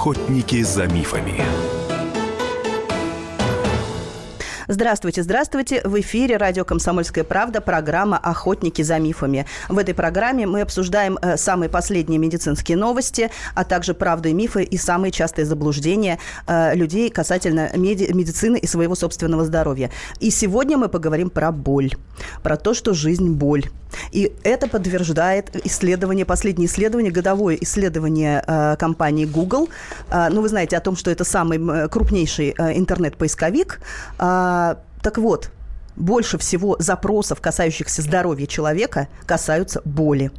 Охотники за мифами. Здравствуйте, здравствуйте. В эфире радио «Комсомольская правда» программа «Охотники за мифами». В этой программе мы обсуждаем э, самые последние медицинские новости, а также правду и мифы и самые частые заблуждения э, людей касательно меди- медицины и своего собственного здоровья. И сегодня мы поговорим про боль, про то, что жизнь – боль. И это подтверждает исследование, последнее исследование, годовое исследование э, компании Google. Э, ну, вы знаете о том, что это самый крупнейший э, интернет-поисковик. Э, так вот, больше всего запросов, касающихся здоровья человека, касаются боли.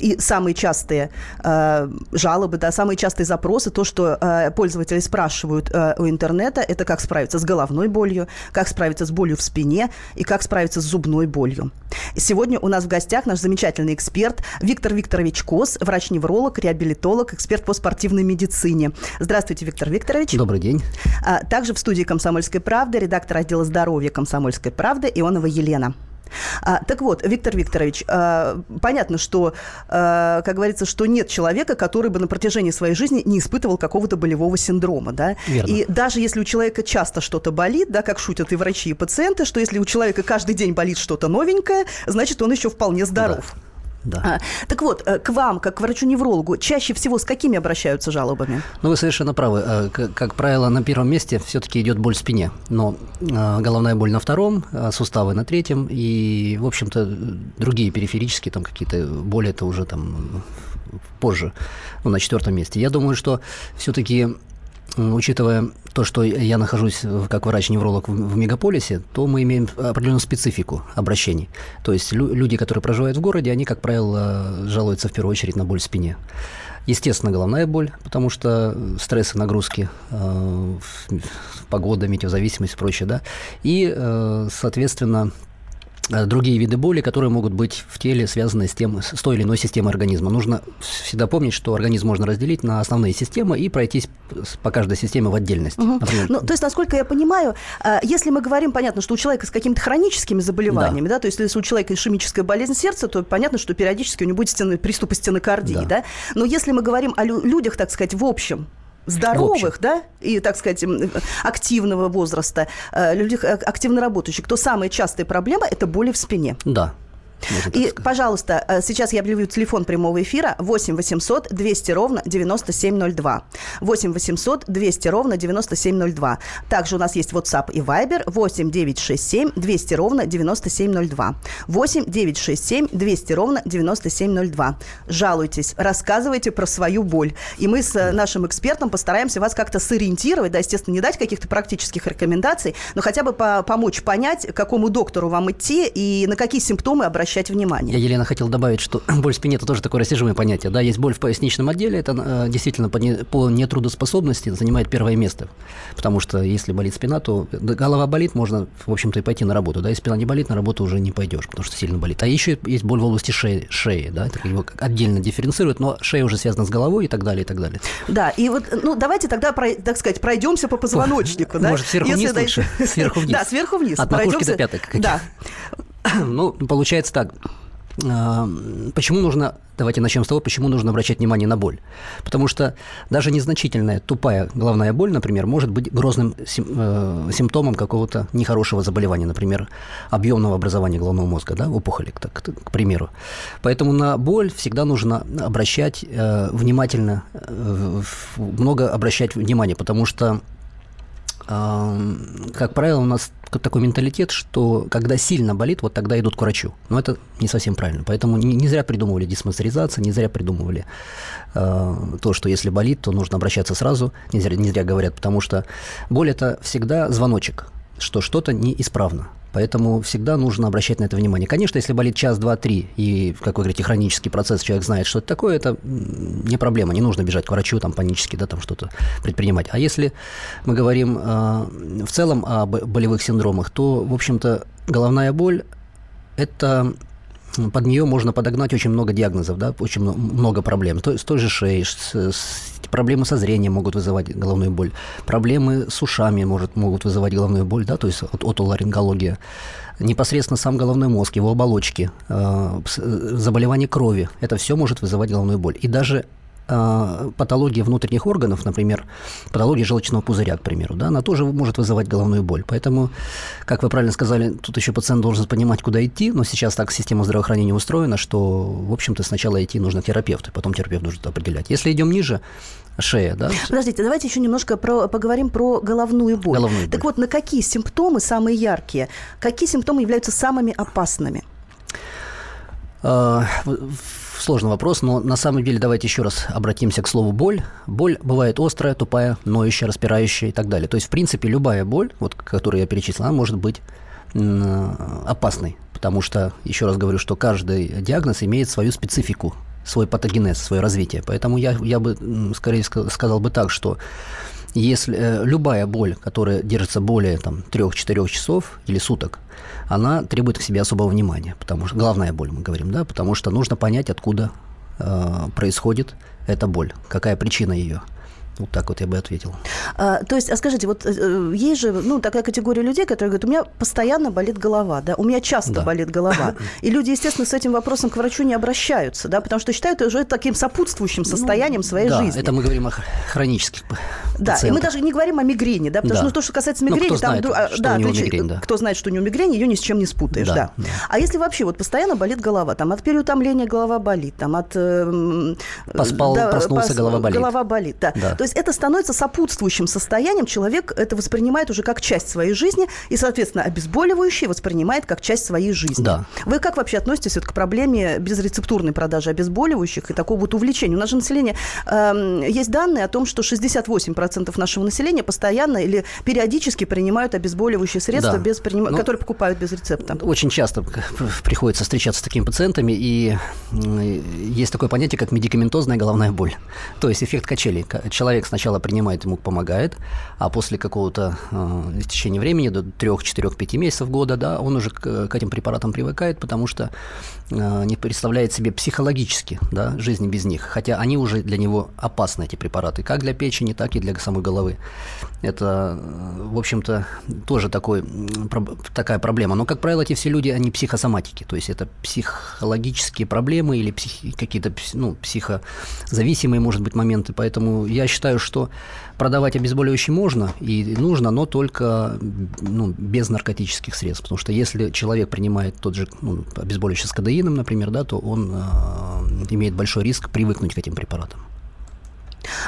И самые частые э, жалобы, да, самые частые запросы, то, что э, пользователи спрашивают э, у интернета, это как справиться с головной болью, как справиться с болью в спине и как справиться с зубной болью. Сегодня у нас в гостях наш замечательный эксперт Виктор Викторович Кос, врач-невролог, реабилитолог, эксперт по спортивной медицине. Здравствуйте, Виктор Викторович. Добрый день. А, также в студии «Комсомольской правды» редактор отдела здоровья «Комсомольской правды» Ионова Елена. А, так вот, Виктор Викторович, а, понятно, что, а, как говорится, что нет человека, который бы на протяжении своей жизни не испытывал какого-то болевого синдрома, да? Верно. И даже если у человека часто что-то болит, да, как шутят и врачи, и пациенты, что если у человека каждый день болит что-то новенькое, значит, он еще вполне здоров. Да. Да. А, так вот, э, к вам, как к врачу-неврологу, чаще всего с какими обращаются жалобами? Ну, вы совершенно правы. Э, как, как правило, на первом месте все-таки идет боль в спине, но э, головная боль на втором, суставы на третьем, и, в общем-то, другие периферические там какие-то боли это уже там позже, ну, на четвертом месте. Я думаю, что все-таки учитывая то, что я нахожусь как врач-невролог в мегаполисе, то мы имеем определенную специфику обращений. То есть люди, которые проживают в городе, они, как правило, жалуются в первую очередь на боль в спине. Естественно, головная боль, потому что стрессы, нагрузки, э, погода, метеозависимость и прочее, да. И, э, соответственно, другие виды боли, которые могут быть в теле связаны с, тем, с той или иной системой организма. Нужно всегда помнить, что организм можно разделить на основные системы и пройтись по каждой системе в отдельности. Угу. Например, ну, то есть, насколько я понимаю, э, если мы говорим, понятно, что у человека с какими-то хроническими заболеваниями, да. да, то есть если у человека ишемическая болезнь сердца, то понятно, что периодически у него будет стены, приступы стенокардии, да. да. Но если мы говорим о людях, так сказать, в общем, здоровых, да, и, так сказать, активного возраста, э, людей э, активно работающих, то самая частая проблема – это боли в спине. Да. И, пожалуйста, э, сейчас я объявлю телефон прямого эфира 8 800 200 ровно 9702. 8 800 200 ровно 9702. Также у нас есть WhatsApp и Viber 8 967 200 ровно 9702. 8 967 200 ровно 9702. Жалуйтесь, рассказывайте про свою боль. И мы с э, нашим экспертом постараемся вас как-то сориентировать, да, естественно, не дать каких-то практических рекомендаций, но хотя бы по помочь понять, к какому доктору вам идти и на какие симптомы обращаться обращать внимание. Я, Елена, хотел добавить, что боль в спине – это тоже такое растяжимое понятие. Да, есть боль в поясничном отделе, это э, действительно по, не, по нетрудоспособности занимает первое место. Потому что если болит спина, то голова болит, можно, в общем-то, и пойти на работу. Да, если спина не болит, на работу уже не пойдешь, потому что сильно болит. А еще есть боль в области шеи, шеи да, это его отдельно дифференцируют, но шея уже связана с головой и так далее, и так далее. Да, и вот, ну, давайте тогда, так сказать, пройдемся по позвоночнику. да? Может, сверху вниз лучше? Сверху вниз. Да, сверху вниз. От макушки до пяток. Да. Ну, получается так. А, почему нужно, давайте начнем с того, почему нужно обращать внимание на боль. Потому что даже незначительная тупая головная боль, например, может быть грозным э, симптомом какого-то нехорошего заболевания, например, объемного образования головного мозга, да, опухоли, так, к примеру. Поэтому на боль всегда нужно обращать э, внимательно, э, много обращать внимание, потому что как правило, у нас такой менталитет, что когда сильно болит, вот тогда идут к врачу. Но это не совсем правильно. Поэтому не, не зря придумывали диспансеризацию, не зря придумывали э, то, что если болит, то нужно обращаться сразу. Не зря, не зря говорят, потому что боль – это всегда звоночек, что что-то неисправно. Поэтому всегда нужно обращать на это внимание. Конечно, если болит час, два, три, и, как вы говорите, хронический процесс, человек знает, что это такое, это не проблема, не нужно бежать к врачу, там, панически, да, там, что-то предпринимать. А если мы говорим э, в целом о болевых синдромах, то, в общем-то, головная боль – это под нее можно подогнать очень много диагнозов, да, очень много проблем. То, с той же шеей, с, с, проблемы со зрением могут вызывать головную боль, проблемы с ушами может, могут вызывать головную боль, да, то есть от, отоларингология. Непосредственно сам головной мозг, его оболочки, э, заболевание крови, это все может вызывать головную боль. И даже э, патология внутренних органов, например, патология желчного пузыря, к примеру, да, она тоже может вызывать головную боль. Поэтому, как вы правильно сказали, тут еще пациент должен понимать, куда идти, но сейчас так система здравоохранения устроена, что, в общем-то, сначала идти нужно к терапевту, потом терапевт должен определять. Если идем ниже, шея, да? Подождите, давайте еще немножко про, поговорим про головную боль. Головную боль. Так вот, на какие симптомы самые яркие? Какие симптомы являются самыми опасными? А, сложный вопрос, но на самом деле давайте еще раз обратимся к слову боль. Боль бывает острая, тупая, ноющая, распирающая и так далее. То есть, в принципе, любая боль, вот, которую я перечислил, она может быть опасной, потому что, еще раз говорю, что каждый диагноз имеет свою специфику, свой патогенез, свое развитие. Поэтому я, я бы скорее сказал бы так, что если э, любая боль, которая держится более там, 3-4 часов или суток, она требует к себе особого внимания, потому что главная боль, мы говорим, да, потому что нужно понять, откуда э, происходит эта боль, какая причина ее. Вот так вот я бы ответил. А, то есть, а скажите, вот э, есть же ну, такая категория людей, которые говорят, у меня постоянно болит голова, да, у меня часто да. болит голова. И люди, естественно, с этим вопросом к врачу не обращаются, да, потому что считают это уже таким сопутствующим ну, состоянием ну, своей да, жизни. это мы говорим о хронических Да, и мы даже не говорим о мигрени, да, потому да. что ну, то, что касается мигрени, ну, кто там... Знает, что да, у него мигрень, да. Кто знает, что у него мигрень, ее ни с чем не спутаешь, да, да. да. А если вообще вот постоянно болит голова, там от переутомления голова болит, там от... Э, Поспал, да, проснулся, пос, голова болит. Голова болит, да. да. То есть это становится сопутствующим состоянием человек это воспринимает уже как часть своей жизни и, соответственно, обезболивающее воспринимает как часть своей жизни. Да. Вы как вообще относитесь вот к проблеме безрецептурной продажи обезболивающих и такого вот увлечения? У нас же население... Э, есть данные о том, что 68% нашего населения постоянно или периодически принимают обезболивающие средства, да. без приним... ну, которые покупают без рецепта. Очень часто приходится встречаться с такими пациентами, и есть такое понятие, как медикаментозная головная боль. То есть эффект качели. Человек сначала принимает ему помогает, а после какого-то э, течения времени, до 3-4-5 месяцев года, да, он уже к, к этим препаратам привыкает, потому что э, не представляет себе психологически да, жизни без них. Хотя они уже для него опасны, эти препараты, как для печени, так и для самой головы. Это, в общем-то, тоже такой, такая проблема. Но, как правило, эти все люди, они психосоматики, то есть это психологические проблемы или психи, какие-то ну, психозависимые, может быть, моменты. Поэтому я считаю, что продавать обезболивающие можно и нужно, но только ну, без наркотических средств. Потому что если человек принимает тот же ну, обезболивающий с кадеином, например, да, то он э, имеет большой риск привыкнуть к этим препаратам.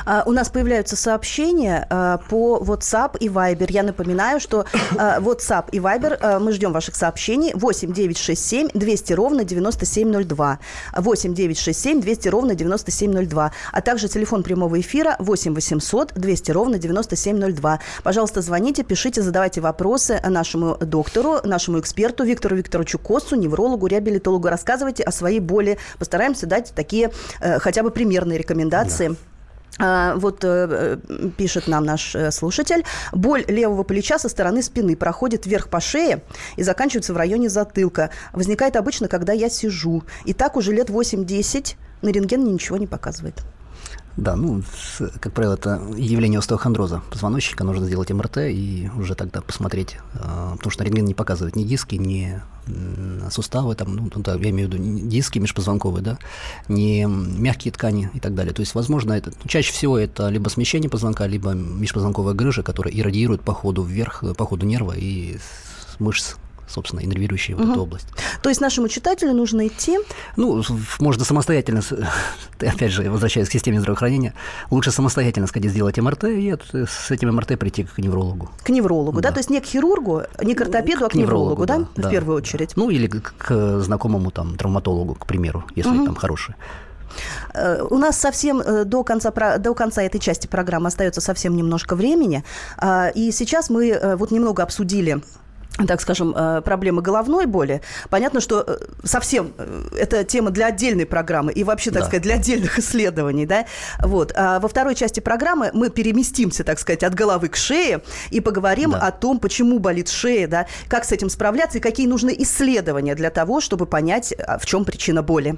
А, у нас появляются сообщения а, по WhatsApp и Viber. Я напоминаю, что а, WhatsApp и Viber, мы ждем ваших сообщений. 8 967 200 ровно 9702. 8 967 200 ровно 9702. А также телефон прямого эфира 8 800 200 ровно 9702. Пожалуйста, звоните, пишите, задавайте вопросы нашему доктору, нашему эксперту Виктору Викторовичу Косу, неврологу, реабилитологу. Рассказывайте о своей боли. Постараемся дать такие э, хотя бы примерные рекомендации. Да. А, вот э, пишет нам наш э, слушатель. Боль левого плеча со стороны спины проходит вверх по шее и заканчивается в районе затылка. Возникает обычно, когда я сижу. И так уже лет 8-10 на рентген ничего не показывает. Да, ну, как правило, это явление остеохондроза позвоночника. Нужно сделать МРТ и уже тогда посмотреть, а, потому что рентген не показывает ни диски, ни суставы, там, ну, да, я имею в виду диски межпозвонковые, да, не мягкие ткани и так далее. То есть, возможно, это, чаще всего это либо смещение позвонка, либо межпозвонковая грыжа, которая иррадиирует по ходу вверх, по ходу нерва и мышц собственно, иннервирующие угу. вот эту область. То есть нашему читателю нужно идти? Ну, можно самостоятельно, опять же, возвращаясь к системе здравоохранения, лучше самостоятельно сходить сделать МРТ и с этим МРТ прийти к неврологу. К неврологу, да? да? То есть не к хирургу, не к ортопеду, а к, к неврологу, неврологу да? да? В первую очередь. Ну, или к, к знакомому там травматологу, к примеру, если угу. там хороший. Э, у нас совсем э, до конца, до конца этой части программы остается совсем немножко времени. А, и сейчас мы э, вот немного обсудили так скажем, э, проблемы головной боли. Понятно, что э, совсем э, это тема для отдельной программы и вообще, так да. сказать, для отдельных исследований. Да? Вот. А во второй части программы мы переместимся, так сказать, от головы к шее и поговорим да. о том, почему болит шея, да? как с этим справляться и какие нужны исследования для того, чтобы понять, в чем причина боли.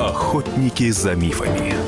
Охотники за мифами.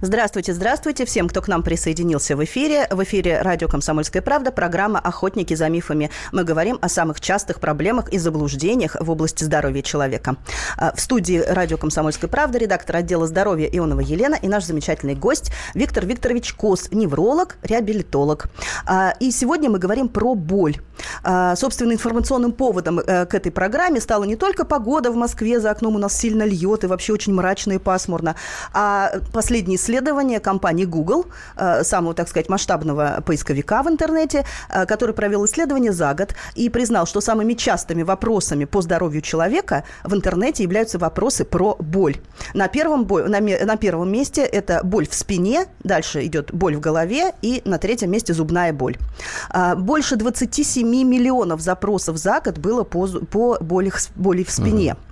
Здравствуйте, здравствуйте всем, кто к нам присоединился в эфире. В эфире радио «Комсомольская правда», программа «Охотники за мифами». Мы говорим о самых частых проблемах и заблуждениях в области здоровья человека. А, в студии радио «Комсомольская правда» редактор отдела здоровья Ионова Елена и наш замечательный гость Виктор Викторович Кос, невролог, реабилитолог. А, и сегодня мы говорим про боль. А, собственно, информационным поводом э, к этой программе стала не только погода в Москве, за окном у нас сильно льет и вообще очень мрачно и пасмурно, а последние исследование компании Google, э, самого, так сказать, масштабного поисковика в интернете, э, который провел исследование за год и признал, что самыми частыми вопросами по здоровью человека в интернете являются вопросы про боль. На первом, на, на первом месте это боль в спине, дальше идет боль в голове и на третьем месте зубная боль. А, больше 27 миллионов запросов за год было по, по боли, боли в спине. Uh-huh.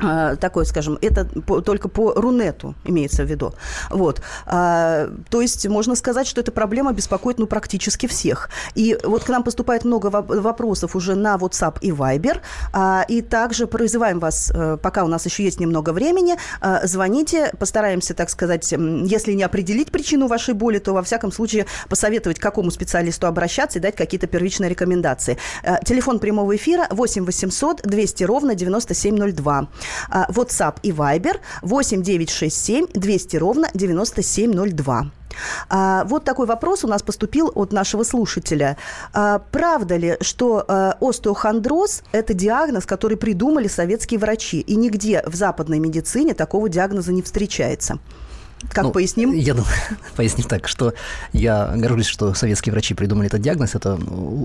А, такой, скажем, это по, только по Рунету имеется в виду. Вот. А, то есть можно сказать, что эта проблема беспокоит ну, практически всех. И вот к нам поступает много вопросов уже на WhatsApp и Viber. А, и также призываем вас, пока у нас еще есть немного времени, а, звоните, постараемся, так сказать, если не определить причину вашей боли, то во всяком случае посоветовать, к какому специалисту обращаться и дать какие-то первичные рекомендации. А, телефон прямого эфира 8 800 200 ровно 9702. А, WhatsApp и Viber 8 967 200 ровно 9702. А, вот такой вопрос у нас поступил от нашего слушателя. А, правда ли, что а, остеохондроз – это диагноз, который придумали советские врачи, и нигде в западной медицине такого диагноза не встречается? Как ну, поясним? Я думаю, поясним так, что я горжусь, что советские врачи придумали этот диагноз. Это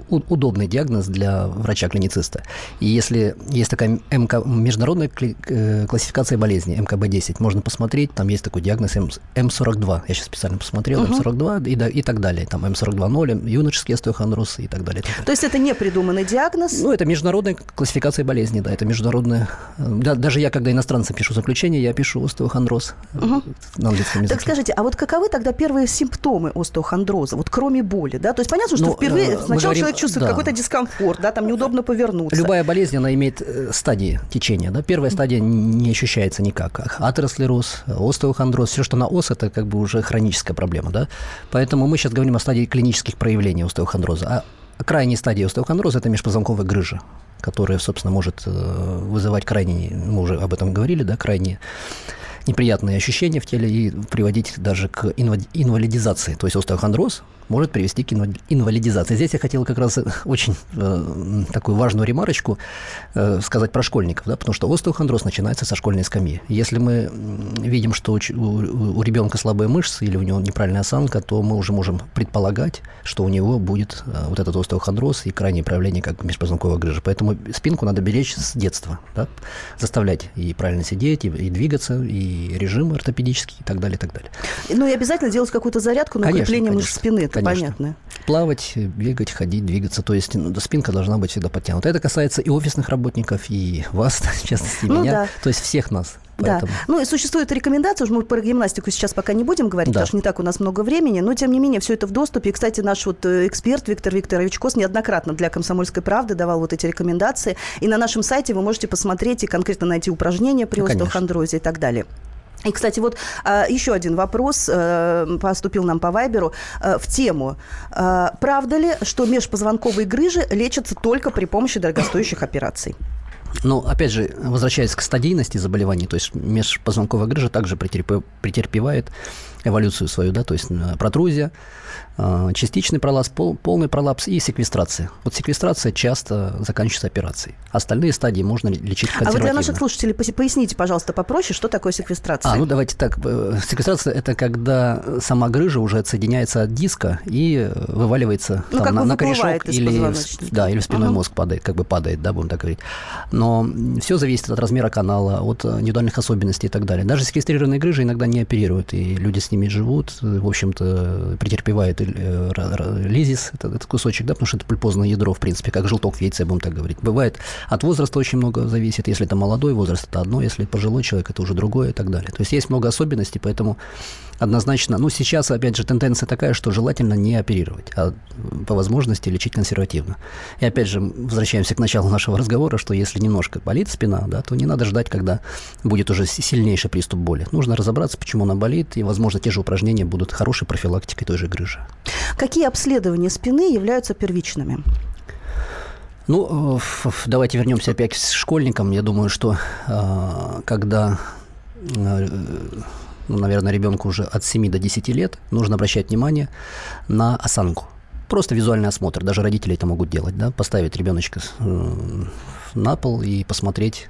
удобный диагноз для врача-клинициста. И если есть такая МК, международная э, классификация болезней, МКБ-10, можно посмотреть, там есть такой диагноз М42. Я сейчас специально посмотрел, угу. М42 и, и так далее. Там М42-0, юношеский остеохондроз и так далее. То есть это не придуманный диагноз? Ну, это международная классификация болезней, да, это международная. Э, да, даже я, когда иностранцам пишу заключение, я пишу остеохондроз. Угу английском языке. Так скажите, а вот каковы тогда первые симптомы остеохондроза, вот кроме боли, да? То есть понятно, что ну, впервые э, сначала говорим, человек чувствует да. какой-то дискомфорт, да, там неудобно повернуться. Любая болезнь, она имеет э, стадии течения, да? Первая стадия не ощущается никак. Атеросклероз, остеохондроз, все, что на ос, это как бы уже хроническая проблема, да? Поэтому мы сейчас говорим о стадии клинических проявлений остеохондроза. А крайней стадии остеохондроза – это межпозвонковая грыжа, которая, собственно, может э, вызывать крайне, мы уже об этом говорили, да, крайне неприятные ощущения в теле и приводить даже к инвалидизации. То есть остеохондроз может привести к инвалидизации. Здесь я хотел как раз очень э, такую важную ремарочку э, сказать про школьников, да, потому что остеохондроз начинается со школьной скамьи. Если мы видим, что у, у, у ребенка слабые мышцы или у него неправильная осанка, то мы уже можем предполагать, что у него будет э, вот этот остеохондроз и крайнее проявление как межпозвонковая грыжа. Поэтому спинку надо беречь с детства, да, заставлять и правильно сидеть, и, и двигаться, и режим ортопедический и так далее, и так далее. Ну и обязательно делать какую-то зарядку на конечно, укрепление конечно, мышц спины конечно. понятно. Плавать, бегать, ходить, двигаться. То есть ну, спинка должна быть всегда подтянута. Это касается и офисных работников, и вас, в частности, ну, меня. Да. То есть всех нас. Поэтому... Да. Ну и существует рекомендация, уже мы про гимнастику сейчас пока не будем говорить, да. потому что не так у нас много времени, но тем не менее все это в доступе. И, кстати, наш вот э, эксперт Виктор Викторович Кос неоднократно для «Комсомольской правды» давал вот эти рекомендации. И на нашем сайте вы можете посмотреть и конкретно найти упражнения при ну, остеохондрозе и так далее. И, кстати, вот а, еще один вопрос э, поступил нам по Вайберу э, в тему. Правда ли, что межпозвонковые грыжи лечатся только при помощи дорогостоящих операций? Ну, опять же, возвращаясь к стадийности заболеваний, то есть межпозвонковая грыжа также претерпевает эволюцию свою, да, то есть протрузия, а, частичный пролапс, пол, полный пролапс и секвестрация. Вот секвестрация часто заканчивается операцией. Остальные стадии можно лечить консервативно. А вы для наших слушателей поясните, пожалуйста, попроще, что такое секвестрация? А, ну давайте так. Э, секвестрация – это когда сама грыжа уже отсоединяется от диска и вываливается ну, там, на, на корешок или, да, или в спинной uh-huh. мозг падает, как бы падает, да, будем так говорить. Но все зависит от размера канала, от индивидуальных особенностей и так далее. Даже секвестрированные грыжи иногда не оперируют, и люди с ними живут, в общем-то, претерпевают э, лизис, этот кусочек, да, потому что это пульпозное ядро, в принципе, как желток в яйце, будем так говорить. Бывает от возраста очень много зависит, если это молодой возраст, это одно, если пожилой человек, это уже другое и так далее. То есть есть много особенностей, поэтому однозначно, ну, сейчас, опять же, тенденция такая, что желательно не оперировать, а по возможности лечить консервативно. И опять же, возвращаемся к началу нашего разговора, что если немножко болит спина, да, то не надо ждать, когда будет уже сильнейший приступ боли. Нужно разобраться, почему она болит, и, возможно, те же упражнения будут хорошей профилактикой той же грыжи. Какие обследования спины являются первичными? Ну, э, давайте вернемся опять к школьникам. Я думаю, что э, когда э, ну, наверное, ребенку уже от 7 до 10 лет, нужно обращать внимание на осанку. Просто визуальный осмотр, даже родители это могут делать, да, поставить ребеночка на пол и посмотреть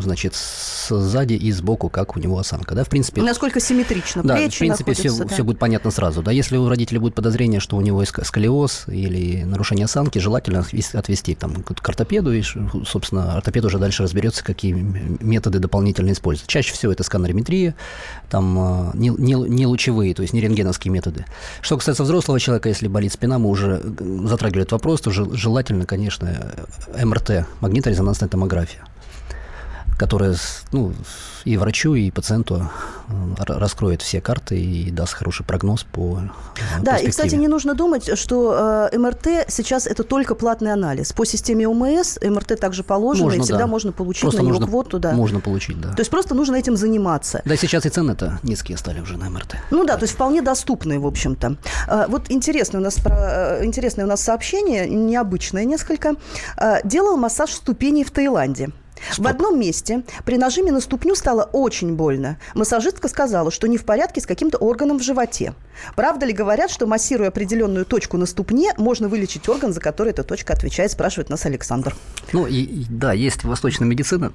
значит, сзади и сбоку, как у него осанка. Да, в принципе, Насколько симметрично да, плечи в принципе, все, да. все будет понятно сразу. Да, если у родителей будет подозрение, что у него есть сколиоз или нарушение осанки, желательно отвести там, к ортопеду, и, собственно, ортопед уже дальше разберется, какие методы дополнительно использовать. Чаще всего это сканерометрия, там а, не, не, не лучевые, то есть не рентгеновские методы. Что касается взрослого человека, если болит спина, мы уже затрагивали этот вопрос, то желательно, конечно, МРТ, магниторезонансная томография которая ну, и врачу, и пациенту э, раскроет все карты и даст хороший прогноз по э, Да, и, кстати, не нужно думать, что э, МРТ сейчас это только платный анализ. По системе ОМС МРТ также положено, можно, и всегда да. можно получить просто на него можно, квоту. Да. Можно получить, да. То есть просто нужно этим заниматься. Да, сейчас и цены-то низкие стали уже на МРТ. Ну да, то есть вполне доступные, в общем-то. Вот интересное у нас, интересное у нас сообщение, необычное несколько. Делал массаж ступеней в Таиланде. Что? В одном месте при нажиме на ступню стало очень больно. Массажистка сказала, что не в порядке с каким-то органом в животе. Правда ли говорят, что массируя определенную точку на ступне, можно вылечить орган, за который эта точка отвечает, спрашивает нас Александр. Ну, и, да, есть восточная медицина,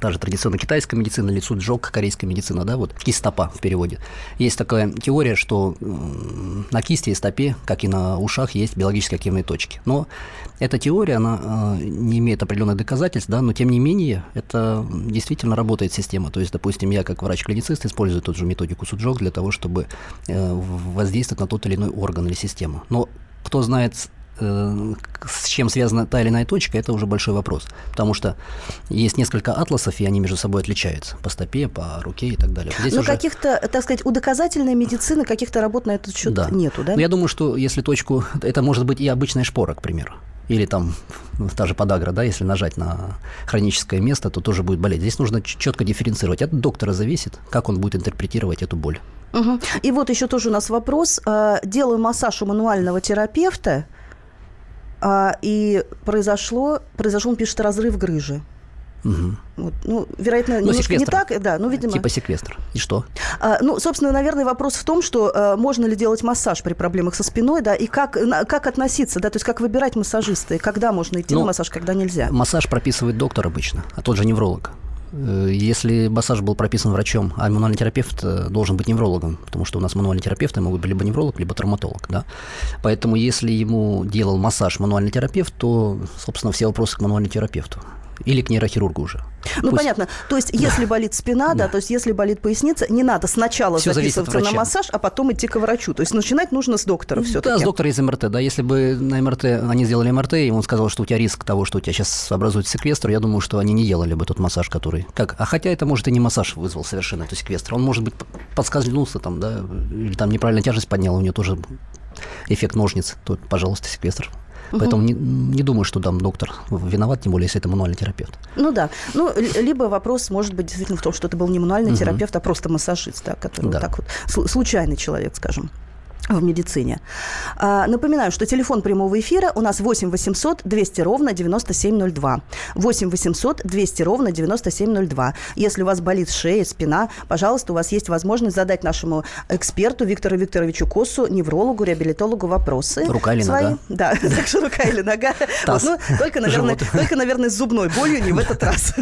та же традиционная китайская медицина, лицу джок, корейская медицина, да, вот кистопа в переводе. Есть такая теория, что на кисти и стопе, как и на ушах, есть биологически активные точки. Но эта теория, она э, не имеет определенных доказательств, да, но тем не менее это действительно работает система. То есть, допустим, я как врач-клиницист использую ту же методику Суджок для того, чтобы э, воздействовать на тот или иной орган или систему. Но кто знает э, с чем связана та или иная точка, это уже большой вопрос. Потому что есть несколько атласов, и они между собой отличаются по стопе, по руке и так далее. Здесь Но уже... каких-то, так сказать, у доказательной медицины каких-то работ на этот счет да. нету, да? Но я думаю, что если точку... Это может быть и обычная шпора, к примеру или там ну, та же подагра, да, если нажать на хроническое место, то тоже будет болеть. Здесь нужно четко дифференцировать. От доктора зависит, как он будет интерпретировать эту боль. Угу. И вот еще тоже у нас вопрос. А, делаю массаж у мануального терапевта, а, и произошло, произошел, он пишет, разрыв грыжи. Угу. Вот, ну, вероятно, ну, немножко секвестр. не так, да, ну, видимо. Типа секвестр. И что? А, ну, собственно, наверное, вопрос в том, что а, можно ли делать массаж при проблемах со спиной, да, и как, на, как относиться, да, то есть как выбирать массажиста, и когда можно идти ну, на массаж, когда нельзя. Массаж прописывает доктор обычно, а тот же невролог. Э, если массаж был прописан врачом, а мануальный терапевт э, должен быть неврологом, потому что у нас мануальные терапевты могут быть либо невролог, либо травматолог. Да? Поэтому если ему делал массаж мануальный терапевт, то, собственно, все вопросы к мануальному терапевту или к нейрохирургу уже. Ну, Пусть... понятно. То есть, если да. болит спина, да. да, то есть, если болит поясница, не надо сначала Все записываться на массаж, а потом идти к врачу. То есть, начинать нужно с доктора все-таки. Да, с доктора из МРТ. Да, если бы на МРТ они сделали МРТ, и он сказал, что у тебя риск того, что у тебя сейчас образуется секвестр, я думаю, что они не делали бы тот массаж, который... Как? А хотя это, может, и не массаж вызвал совершенно, то секвестр. Он, может быть, подскользнулся там, да, или там неправильно тяжесть поднял, у него тоже эффект ножниц. То, пожалуйста, секвестр. Поэтому не, не думаю, что там доктор виноват, тем более, если это мануальный терапевт. Ну да. Ну, либо вопрос может быть действительно в том, что это был не мануальный угу. терапевт, а просто массажист, да, который да. вот так вот, случайный человек, скажем в медицине. А, напоминаю, что телефон прямого эфира у нас 8 800 200 ровно 9702. 8 800 200 ровно 9702. Если у вас болит шея, спина, пожалуйста, у вас есть возможность задать нашему эксперту Виктору Викторовичу Косу, неврологу, реабилитологу вопросы. Рука или свои. нога? Да, так что рука или нога. Ну, только, наверное, с зубной болью не в этот раз.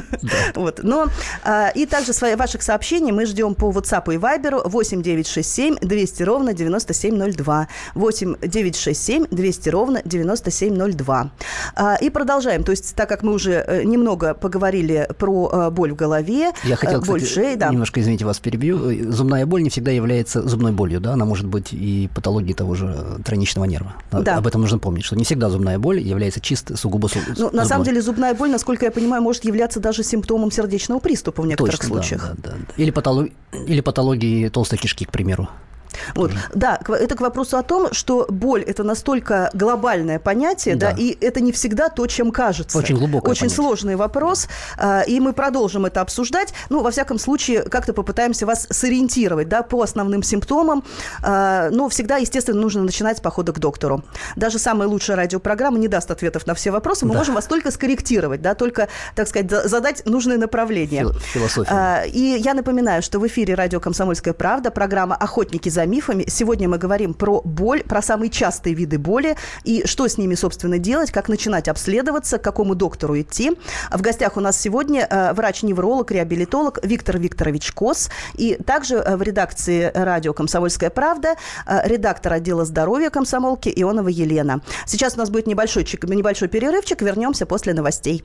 Но, а, и также ваших сообщений мы ждем по WhatsApp и Viber 8 967 200 ровно 97 9702. 8 967 200 ровно 9702. А, и продолжаем. То есть, так как мы уже э, немного поговорили про э, боль в голове, Я хотел, боль кстати, шеи, да. немножко, извините, вас перебью. Зубная боль не всегда является зубной болью, да, она может быть и патологией того же тройничного нерва. Да. Об этом нужно помнить, что не всегда зубная боль является чисто сугубо ну, на зубной. самом деле зубная боль, насколько я понимаю, может являться даже симптомом сердечного приступа в некоторых Точно, случаях. Да, да, да. Или, патолог... Или патологии толстой кишки, к примеру. Вот. Да, это к вопросу о том, что боль это настолько глобальное понятие, да. да, и это не всегда то, чем кажется. Очень глубокое Очень понятие. сложный вопрос, а, и мы продолжим это обсуждать. Ну, во всяком случае, как-то попытаемся вас сориентировать, да, по основным симптомам. А, но всегда, естественно, нужно начинать с похода к доктору. Даже самая лучшая радиопрограмма не даст ответов на все вопросы. Мы Да. можем вас только скорректировать, да, только, так сказать, за- задать нужное направление. Фил- философия. А, И я напоминаю, что в эфире радио «Комсомольская правда» программа «Охотники за мифами». Сегодня мы говорим про боль, про самые частые виды боли и что с ними, собственно, делать, как начинать обследоваться, к какому доктору идти. В гостях у нас сегодня э, врач-невролог, реабилитолог Виктор Викторович Кос. И также э, в редакции радио «Комсомольская правда» э, редактор отдела здоровья комсомолки Ионова Елена. Сейчас у нас будет небольшой, небольшой перерывчик. Вернемся после новостей.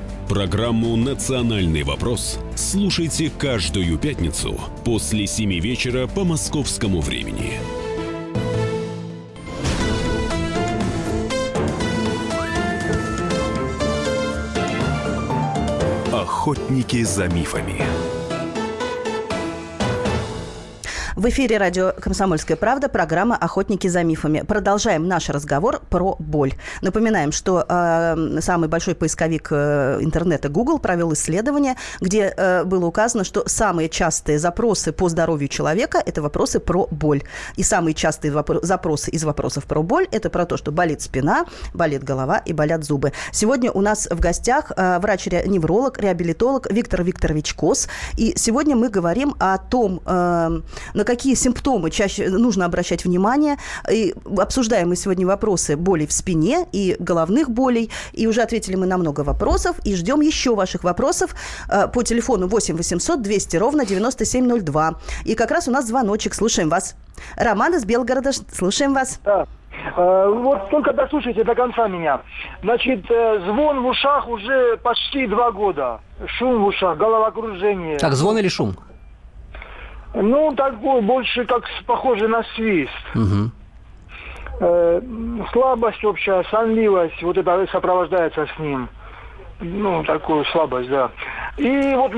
Программу «Национальный вопрос» слушайте каждую пятницу после 7 вечера по московскому времени. Охотники за мифами. В эфире радио «Комсомольская правда» программа «Охотники за мифами». Продолжаем наш разговор про боль. Напоминаем, что э, самый большой поисковик э, интернета Google провел исследование, где э, было указано, что самые частые запросы по здоровью человека – это вопросы про боль. И самые частые вопро- запросы из вопросов про боль – это про то, что болит спина, болит голова и болят зубы. Сегодня у нас в гостях э, врач-невролог, реабилитолог Виктор Викторович Кос. И сегодня мы говорим о том, э, на какие симптомы чаще нужно обращать внимание. И обсуждаем мы сегодня вопросы боли в спине и головных болей. И уже ответили мы на много вопросов. И ждем еще ваших вопросов э, по телефону 8 800 200 ровно 9702. И как раз у нас звоночек. Слушаем вас. Роман из Белгорода. Слушаем вас. Да. Э, Вот только дослушайте до конца меня. Значит, э, звон в ушах уже почти два года. Шум в ушах, головокружение. Так, звон или шум? Ну, такой больше как похоже на свист. Мгм. Э, слабость общая, сонливость, вот это сопровождается с ним. Ну, такую слабость, да. И вот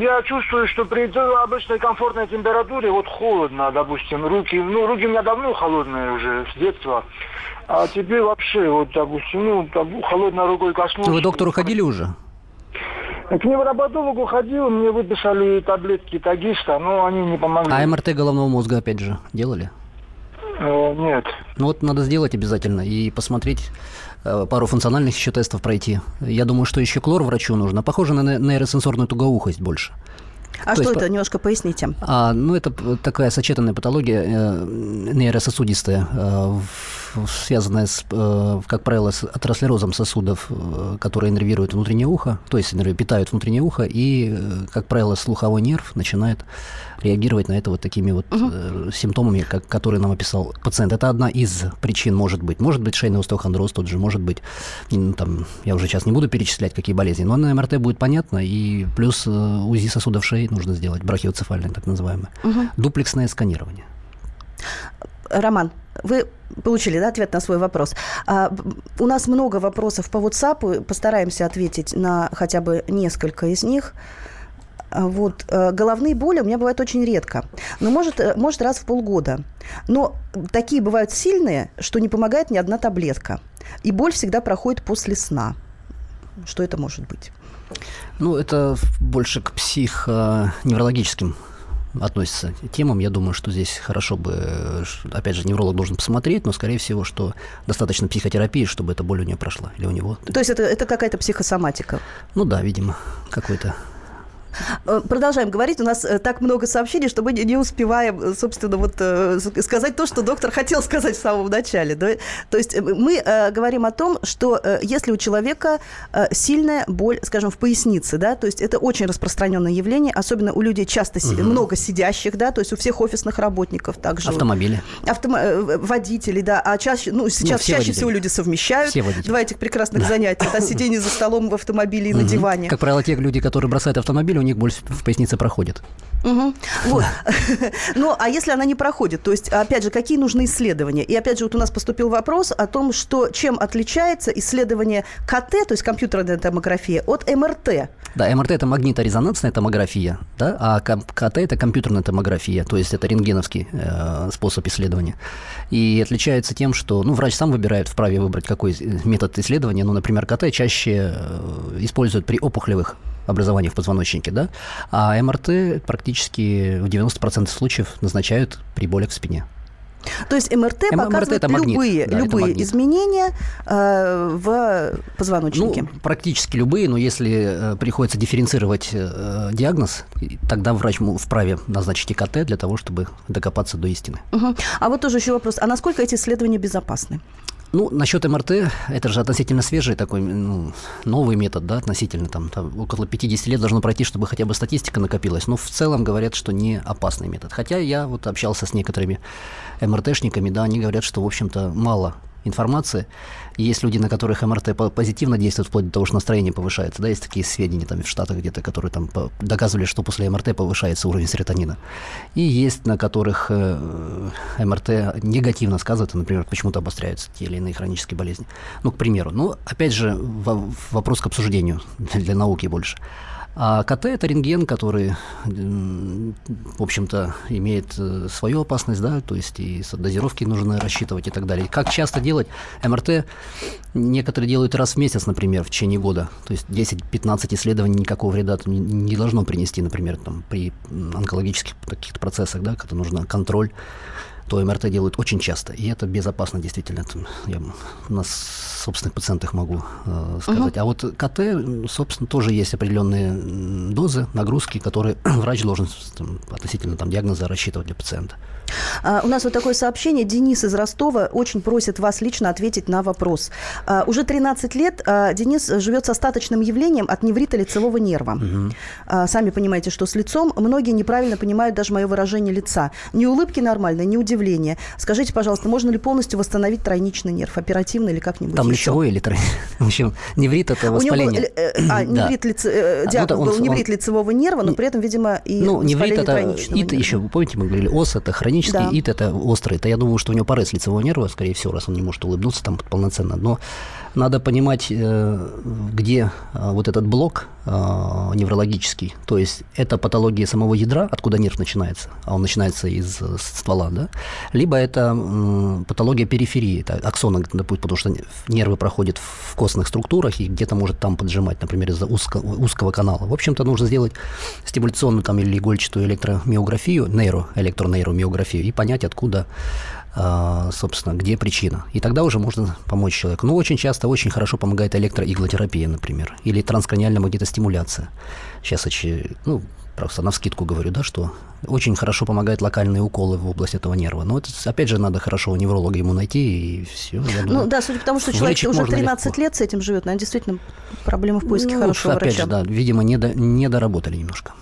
я чувствую, что при обычной комфортной температуре вот холодно, допустим, руки, ну, руки у меня давно холодные уже, с детства. А теперь вообще, вот, допустим, ну, холодной рукой коснулся. Вы доктору ходили уже? К невропатологу ходил, мне выписали таблетки тагиста, но они не помогли. А МРТ головного мозга, опять же, делали? Э, нет. Ну вот надо сделать обязательно и посмотреть э, пару функциональных еще тестов пройти. Я думаю, что еще клор врачу нужно. Похоже на не- нейросенсорную тугоухость больше. А То что есть это? по- Немножко поясните. А, ну, это такая сочетанная патология э, нейрососудистая, э, в- связанная, с, э, как правило, с атеросклерозом сосудов, э, которые иннервируют внутреннее ухо, то есть питают внутреннее ухо, и, э, как правило, слуховой нерв начинает реагировать на это вот такими вот э, симптомами, как, которые нам описал пациент. Это одна из причин, может быть. Может быть, шейный остеохондроз тот же, может быть, м, там, я уже сейчас не буду перечислять, какие болезни, но на МРТ будет понятно, и плюс УЗИ сосудов шеи нужно сделать, брахиоцефальное так называемое. Дуплексное сканирование. Роман, вы получили да, ответ на свой вопрос. А, у нас много вопросов по WhatsApp. Постараемся ответить на хотя бы несколько из них. А, Вот, э, головные боли у меня бывают очень редко. Но может, э, может раз в полгода. Но такие бывают сильные, что не помогает ни одна таблетка. И боль всегда проходит после сна. Что это может быть? Ну, это больше к психоневрологическим относится темам, я думаю, что здесь хорошо бы, опять же, невролог должен посмотреть, но, скорее всего, что достаточно психотерапии, чтобы эта боль у нее прошла, или у него. То есть это, это какая-то психосоматика? Ну да, видимо, какой-то продолжаем говорить. У нас э, так много сообщений, что мы не успеваем, э, собственно, вот сказать то, что доктор хотел сказать в самом начале. Да? То есть мы говорим о том, что если у человека сильная боль, скажем, в пояснице, да, то есть это очень распространенное явление, особенно у людей часто угу. много сидящих, да, то есть у всех офисных работников также. Автомобили. Автом... Водители, да, а чаще, ну, сейчас ну, чаще водители. всего люди совмещают все два этих прекрасных да. занятия, да, сидение за столом в автомобиле и на диване. Как правило, те люди, которые бросают автомобиль, у них боль в пояснице проходит. Угу. Вот. Ну, а если она не проходит, то есть, опять же, какие нужны исследования? И опять же, вот у нас поступил вопрос о том, что чем отличается исследование КТ, то есть компьютерная томография, от МРТ. Да, МРТ – это магниторезонансная томография, да, а КТ – это компьютерная томография, то есть это рентгеновский э, способ исследования. И отличается тем, что ну, врач сам выбирает, вправе выбрать какой метод исследования. Ну, например, КТ чаще э, используют при опухолевых образования в позвоночнике, да, а МРТ практически в 90% случаев назначают при болях в спине. То есть МРТ М- показывает МРТ любые, да, любые изменения э, в позвоночнике. Ну, практически любые, но если э, приходится дифференцировать э, диагноз, тогда врач вправе назначить ИКТ для того, чтобы докопаться до истины. Угу. А вот тоже еще вопрос. А насколько эти исследования безопасны? Ну, насчет МРТ, это же относительно свежий такой, ну, новый метод, да, относительно, там, там, около 50 лет должно пройти, чтобы хотя бы статистика накопилась. Но в целом говорят, что не опасный метод. Хотя я вот общался с некоторыми МРТшниками, да, они говорят, что, в общем-то, мало информации. Есть люди, на которых МРТ позитивно действует, вплоть до того, что настроение повышается. Да, есть такие сведения там в Штатах где-то, которые там доказывали, что после МРТ повышается уровень серотонина. И есть, на которых э, МРТ негативно сказывается, например, почему-то обостряются те или иные хронические болезни. Ну, к примеру. Ну, опять же, вопрос к обсуждению для науки больше. А КТ – это рентген, который, в общем-то, имеет э, свою опасность, да, то есть и дозировки нужно рассчитывать и так далее. Как часто делать? МРТ некоторые делают раз в месяц, например, в течение года. То есть 10-15 исследований никакого вреда не должно принести, например, там, при онкологических каких-то процессах, да, когда нужно контроль то МРТ делают очень часто, и это безопасно действительно. Я на собственных пациентах могу э, сказать. Угу. А вот КТ, собственно, тоже есть определенные дозы, нагрузки, которые врач должен там, относительно там, диагноза рассчитывать для пациента. А, у нас вот такое сообщение. Денис из Ростова очень просит вас лично ответить на вопрос. А, уже 13 лет а, Денис живет с остаточным явлением от неврита лицевого нерва. Угу. А, сами понимаете, что с лицом многие неправильно понимают даже мое выражение лица. Ни улыбки нормальной, ни удивления. Скажите, пожалуйста, можно ли полностью восстановить тройничный нерв? Оперативно или как-нибудь Там лицевой или тройничный? В общем, неврит – это воспаление. Э, а, неврит, лице, диагноз был неврит лицевого нерва, но при этом, видимо, и ну, неврит это, ит, еще, помните, мы говорили, ос – это хронический хронический, да. ит это острый. Это я думаю, что у него порез лицевого нерва, скорее всего, раз он не может улыбнуться там полноценно. Но надо понимать, э, где э, вот этот блок э, неврологический. То есть это патология самого ядра, откуда нерв начинается, а он начинается из ствола, да? Либо это патология периферии, это аксона, потому что нервы проходят в костных структурах и где-то может там поджимать, например, из-за узкого, узкого канала. В общем-то, нужно сделать стимуляционную там или игольчатую электромиографию, нейро, электронейромиографию и понять, откуда собственно, где причина. И тогда уже можно помочь человеку. Но очень часто очень хорошо помогает электроиглотерапия, например, или транскраниальная магнитостимуляция. Сейчас, ну, просто на вскидку говорю, да, что очень хорошо помогают локальные уколы в область этого нерва. Но это, опять же, надо хорошо невролога ему найти, и все. Я думаю, ну да, судя по тому, что человек уже 13 легко. лет с этим живет, наверное, действительно проблема в поиске ну, хорошего опять врача. Же, да, видимо, не, до, не доработали немножко.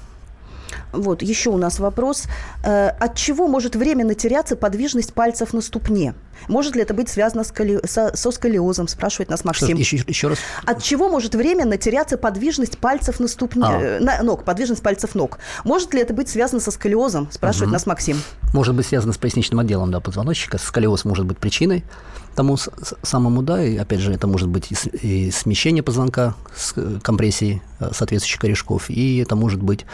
Вот, еще у нас вопрос. Э, от чего может временно теряться подвижность пальцев на ступне? Может ли это быть связано с коли... со, со сколиозом, спрашивает нас Максим. Что, еще, еще раз. От чего может временно теряться подвижность пальцев на ступне, а. Э, на, ног, подвижность пальцев ног? Может ли это быть связано со сколиозом, спрашивает угу. нас Максим. Может быть связано с поясничным отделом да, позвоночника. Сколиоз может быть причиной тому самому, да, и опять же это может быть и, и смещение позвонка с э, компрессией э, соответствующих корешков, и это может быть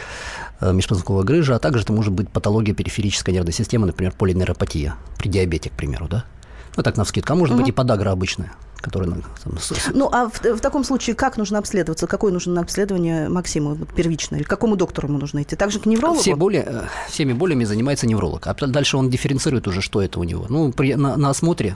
межпозвонковая грыжа, а также это может быть патология периферической нервной системы, например, полинейропатия при диабете, к примеру, да. Ну, так, на вскидку. А может угу. быть и подагра обычная. который... Ну, а в, в таком случае как нужно обследоваться? Какое нужно обследование Максиму первичное? Или к какому доктору ему нужно идти? Также к неврологу? Все боли, э, всеми болями занимается невролог. А дальше он дифференцирует уже, что это у него. Ну, при, на, на осмотре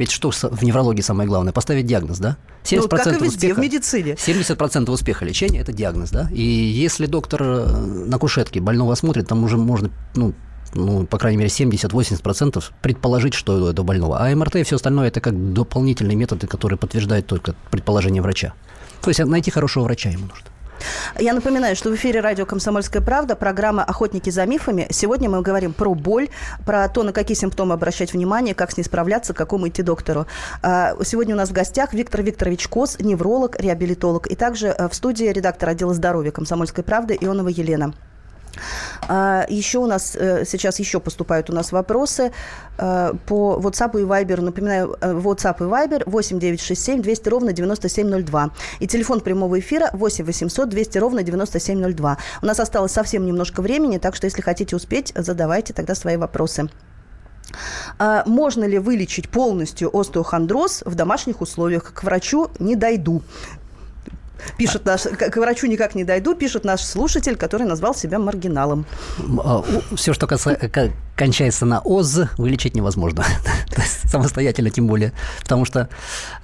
ведь что в неврологии самое главное? Поставить диагноз, да? 70% ну, как и везде, успеха, в медицине. 70% успеха лечения – это диагноз, да? И если доктор э, на кушетке больного осмотрит, там уже можно, ну, ну, по крайней мере, 70-80% предположить, что это больного. А МРТ и все остальное – это как дополнительные методы, которые подтверждают только предположение врача. То есть найти хорошего врача ему нужно. Я напоминаю, что в эфире радио «Комсомольская правда» программа «Охотники за мифами». Сегодня мы говорим про боль, про то, на какие симптомы обращать внимание, как с ней справляться, к какому идти доктору. А, сегодня у нас в гостях Виктор Викторович Кос, невролог, реабилитолог. И также э, в студии редактор отдела здоровья «Комсомольской правды» Ионова Елена. А, еще у нас э, сейчас еще поступают у нас вопросы э, по WhatsApp и Viber. Напоминаю, э, WhatsApp и Viber 8 967 200 ровно 9702. И телефон прямого эфира 8 800 200 ровно 9702. У нас осталось совсем немножко времени, так что если хотите успеть, задавайте тогда свои вопросы. А, можно ли вылечить полностью остеохондроз в домашних условиях? К врачу не дойду. Пишет наш, к врачу никак не дойду, пишет наш слушатель, который назвал себя маргиналом. А, Все, что касается, кончается на ОЗ, вылечить невозможно. Самостоятельно тем более. Потому что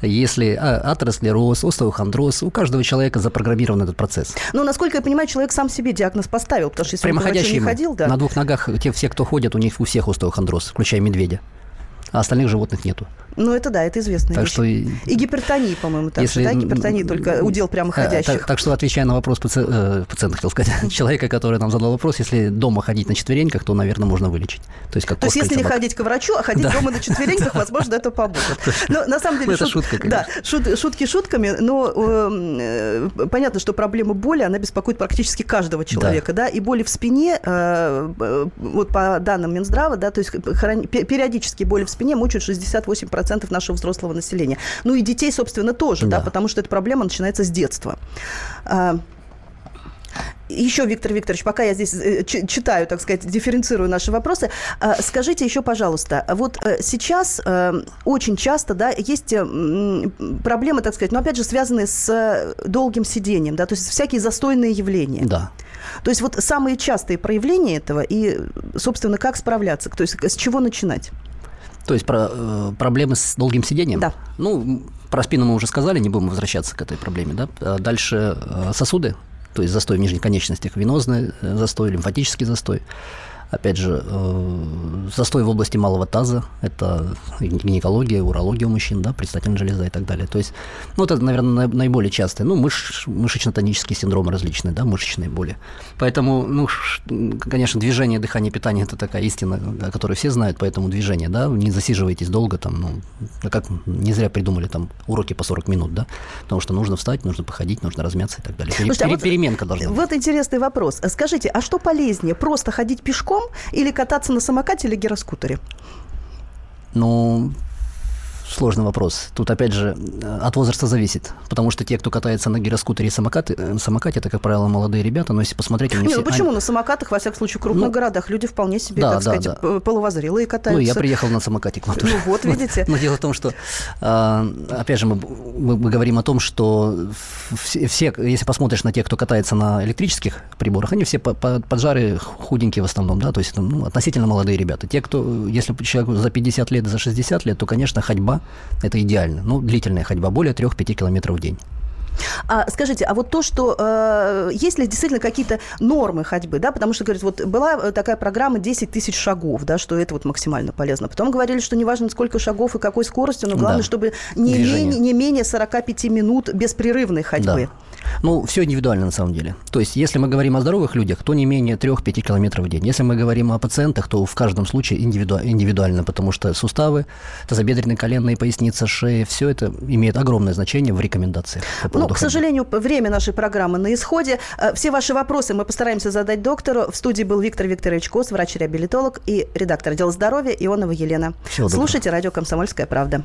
если а, атеросклероз, остеохондроз, у каждого человека запрограммирован этот процесс. Ну, насколько я понимаю, человек сам себе диагноз поставил, потому что если он не ходил... Да. На двух ногах те все, кто ходят, у них у всех остеохондроз, включая медведя а остальных животных нету. Ну, это да, это известно. Так вещь. что... И гипертония, по-моему, так если... да? Гипертония только удел прямоходящих. Так, так что, отвечая на вопрос паци... э, пациента, хотел сказать, человека, который нам задал вопрос, если дома ходить на четвереньках, то, наверное, можно вылечить. То есть, как то есть если не ходить к врачу, а ходить да. дома на четвереньках, возможно, это поможет. Но на самом деле... Это шутка, Да, шутки шутками, но эм, э, понятно, что проблема боли, она беспокоит практически каждого человека, да, и боли в спине, э, э, вот по данным Минздрава, да, то есть периодически боли в спине мучают 68% нашего взрослого населения. Ну и детей, собственно, тоже, да, да потому что эта проблема начинается с детства. А, еще, Виктор Викторович, пока я здесь э, читаю, так сказать, дифференцирую наши вопросы, а, скажите еще, пожалуйста, вот э, сейчас э, очень часто, да, есть проблемы, так сказать, но опять же связанные с долгим сидением, да, то есть всякие застойные явления. Да. То есть вот самые частые проявления этого и, собственно, как справляться, то есть с чего начинать? То есть про, э, проблемы с долгим сидением? Да. Ну, про спину мы уже сказали, не будем возвращаться к этой проблеме. Да? А дальше э, сосуды, то есть застой в нижних конечностях, венозный э, застой, лимфатический застой. Опять же, э, застой в области малого таза, это гинекология, урология у мужчин, да, предстательная железа и так далее. То есть, ну, это, наверное, наиболее частые. Ну, мыш, мышечно-тонические синдромы различные, да, мышечные боли. Поэтому, ну, конечно, движение, дыхание, питание – это такая истина, да, которую все знают, поэтому движение, да, не засиживайтесь долго, там, ну, как не зря придумали там уроки по 40 минут, да, потому что нужно встать, нужно походить, нужно размяться и так далее. Слушайте, а вот, Переменка должна быть. Вот интересный вопрос. Скажите, а что полезнее, просто ходить пешком пешком или кататься на самокате или гироскутере? Ну, сложный вопрос. Тут, опять же, от возраста зависит. Потому что те, кто катается на гироскутере и самокате, э, самокате, это, как правило, молодые ребята. Но если посмотреть... Они Не, все... ну почему? Они... На самокатах, во всяком случае, в крупных ну, городах люди вполне себе, да, так да, сказать, да. полувозрелые катаются. Ну, я приехал на самокате к вам Ну, вот, видите. Но дело в том, что, а, опять же, мы, мы, мы говорим о том, что все, все, если посмотришь на тех, кто катается на электрических приборах, они все поджары худенькие в основном, да, то есть ну, относительно молодые ребята. Те, кто, если человеку за 50 лет, за 60 лет, то, конечно, ходьба это идеально. Ну, длительная ходьба, более 3-5 километров в день. А, скажите, а вот то, что э, есть ли действительно какие-то нормы ходьбы, да, потому что, говорят, вот была такая программа 10 тысяч шагов, да, что это вот максимально полезно. Потом говорили, что неважно, сколько шагов и какой скоростью, но главное, да. чтобы не менее, не менее 45 минут беспрерывной ходьбы. Да. Ну, все индивидуально на самом деле. То есть, если мы говорим о здоровых людях, то не менее 3-5 километров в день. Если мы говорим о пациентах, то в каждом случае индивиду... индивидуально, потому что суставы, тазобедренные, коленные, поясница, шея, все это имеет огромное значение в рекомендациях. Ну, к сожалению, время нашей программы на исходе. Э, все ваши вопросы мы постараемся задать доктору. В студии был Виктор Викторович Кос, врач-реабилитолог и редактор отдела здоровья Ионова Елена. Всего Слушайте радио «Комсомольская правда».